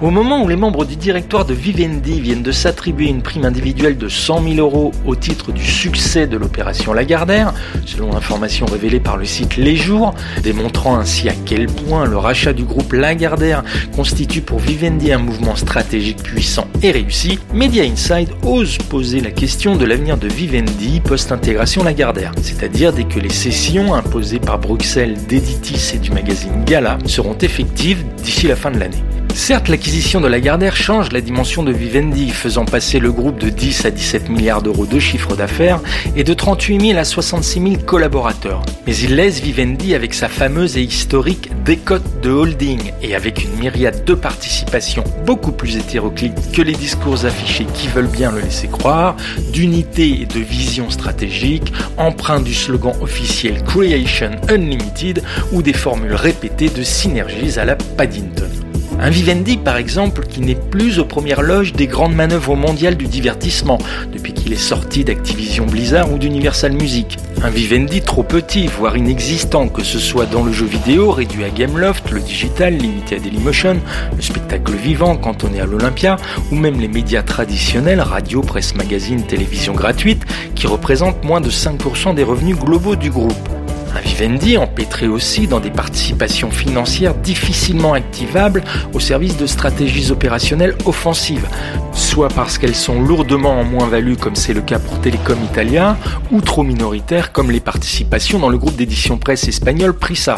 Au moment où les membres du directoire de Vivendi viennent de s'attribuer une prime individuelle de 100 000 euros au titre du succès de l'opération Lagardère, selon l'information révélée par le site Les Jours, démontrant ainsi à quel point le rachat du groupe Lagardère constitue pour Vivendi un mouvement stratégique puissant et réussi, Media Inside ose poser la question de l'avenir de Vivendi post-intégration Lagardère, c'est-à-dire dès que les cessions imposées par Bruxelles d'Editis et du magazine Gala seront effectives d'ici la fin de l'année. Certes, l'acquisition de Lagardère change la dimension de Vivendi, faisant passer le groupe de 10 à 17 milliards d'euros de chiffre d'affaires et de 38 000 à 66 000 collaborateurs. Mais il laisse Vivendi avec sa fameuse et historique décote de holding et avec une myriade de participations beaucoup plus hétéroclites que les discours affichés qui veulent bien le laisser croire, d'unité et de vision stratégique, empreint du slogan officiel Creation Unlimited ou des formules répétées de synergies à la Paddington. Un Vivendi, par exemple, qui n'est plus aux premières loges des grandes manœuvres mondiales du divertissement, depuis qu'il est sorti d'Activision Blizzard ou d'Universal Music. Un Vivendi trop petit, voire inexistant, que ce soit dans le jeu vidéo, réduit à Gameloft, le digital, limité à Dailymotion, le spectacle vivant, cantonné à l'Olympia, ou même les médias traditionnels, radio, presse, magazine, télévision gratuite, qui représentent moins de 5% des revenus globaux du groupe. Un Vivendi empêtré aussi dans des participations financières difficilement activables au service de stratégies opérationnelles offensives, soit parce qu'elles sont lourdement en moins-value comme c'est le cas pour Telecom Italia, ou trop minoritaires comme les participations dans le groupe d'édition presse espagnol Prisa,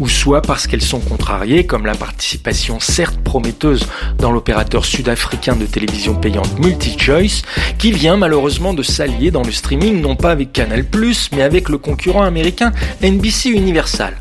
ou soit parce qu'elles sont contrariées comme la participation certes prometteuse dans l'opérateur sud-africain de télévision payante MultiChoice, qui vient malheureusement de s'allier dans le streaming non pas avec Canal+, mais avec le concurrent américain NBC Universal,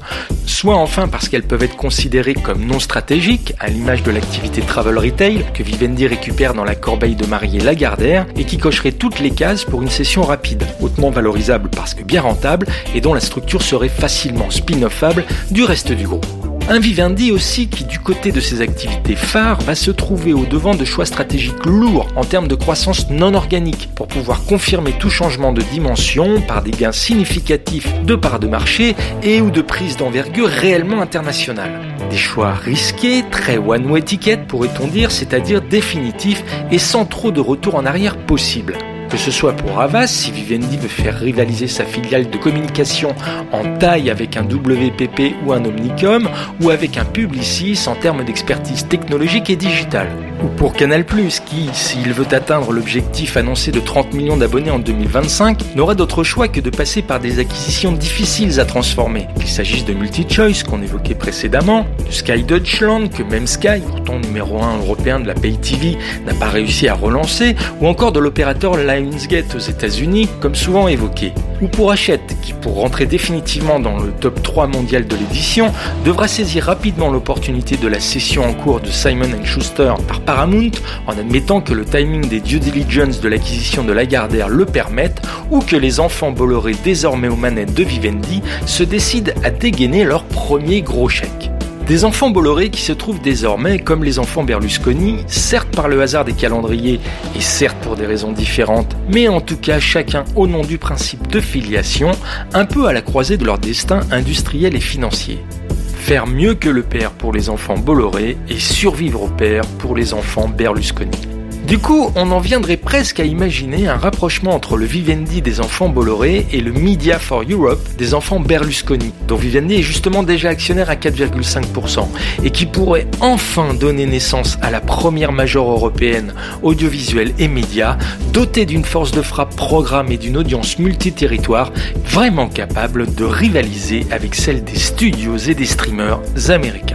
soit enfin parce qu'elles peuvent être considérées comme non stratégiques, à l'image de l'activité travel retail que Vivendi récupère dans la corbeille de mariée Lagardère et qui cocherait toutes les cases pour une session rapide, hautement valorisable parce que bien rentable et dont la structure serait facilement spin-offable du reste du groupe. Un Vivendi aussi qui, du côté de ses activités phares, va se trouver au devant de choix stratégiques lourds en termes de croissance non organique pour pouvoir confirmer tout changement de dimension par des gains significatifs de parts de marché et ou de prise d'envergure réellement internationale. Des choix risqués, très one-way ticket pourrait-on dire, c'est-à-dire définitifs et sans trop de retour en arrière possible. Que ce soit pour Havas, si Vivendi veut faire rivaliser sa filiale de communication en taille avec un WPP ou un Omnicom, ou avec un Publicis en termes d'expertise technologique et digitale. Ou pour Canal+, qui, s'il veut atteindre l'objectif annoncé de 30 millions d'abonnés en 2025, n'aura d'autre choix que de passer par des acquisitions difficiles à transformer, qu'il s'agisse de MultiChoice qu'on évoquait précédemment, de Sky Deutschland que même Sky, pourtant numéro 1 européen de la Pay TV, n'a pas réussi à relancer, ou encore de l'opérateur Lionsgate aux États-Unis, comme souvent évoqué. Ou pour Hachette, qui pour rentrer définitivement dans le top 3 mondial de l'édition, devra saisir rapidement l'opportunité de la cession en cours de Simon Schuster par Paramount, en admettant que le timing des due diligence de l'acquisition de Lagardère le permette, ou que les enfants Bolloré désormais aux manettes de Vivendi se décident à dégainer leur premier gros chèque. Des enfants Bolloré qui se trouvent désormais, comme les enfants Berlusconi, certes par le hasard des calendriers et certes pour des raisons différentes, mais en tout cas chacun au nom du principe de filiation, un peu à la croisée de leur destin industriel et financier. Faire mieux que le père pour les enfants Bolloré et survivre au père pour les enfants Berlusconi. Du coup, on en viendrait presque à imaginer un rapprochement entre le Vivendi des enfants Bolloré et le Media for Europe des enfants Berlusconi, dont Vivendi est justement déjà actionnaire à 4,5%, et qui pourrait enfin donner naissance à la première major européenne audiovisuelle et média, dotée d'une force de frappe programme et d'une audience multiterritoire vraiment capable de rivaliser avec celle des studios et des streamers américains.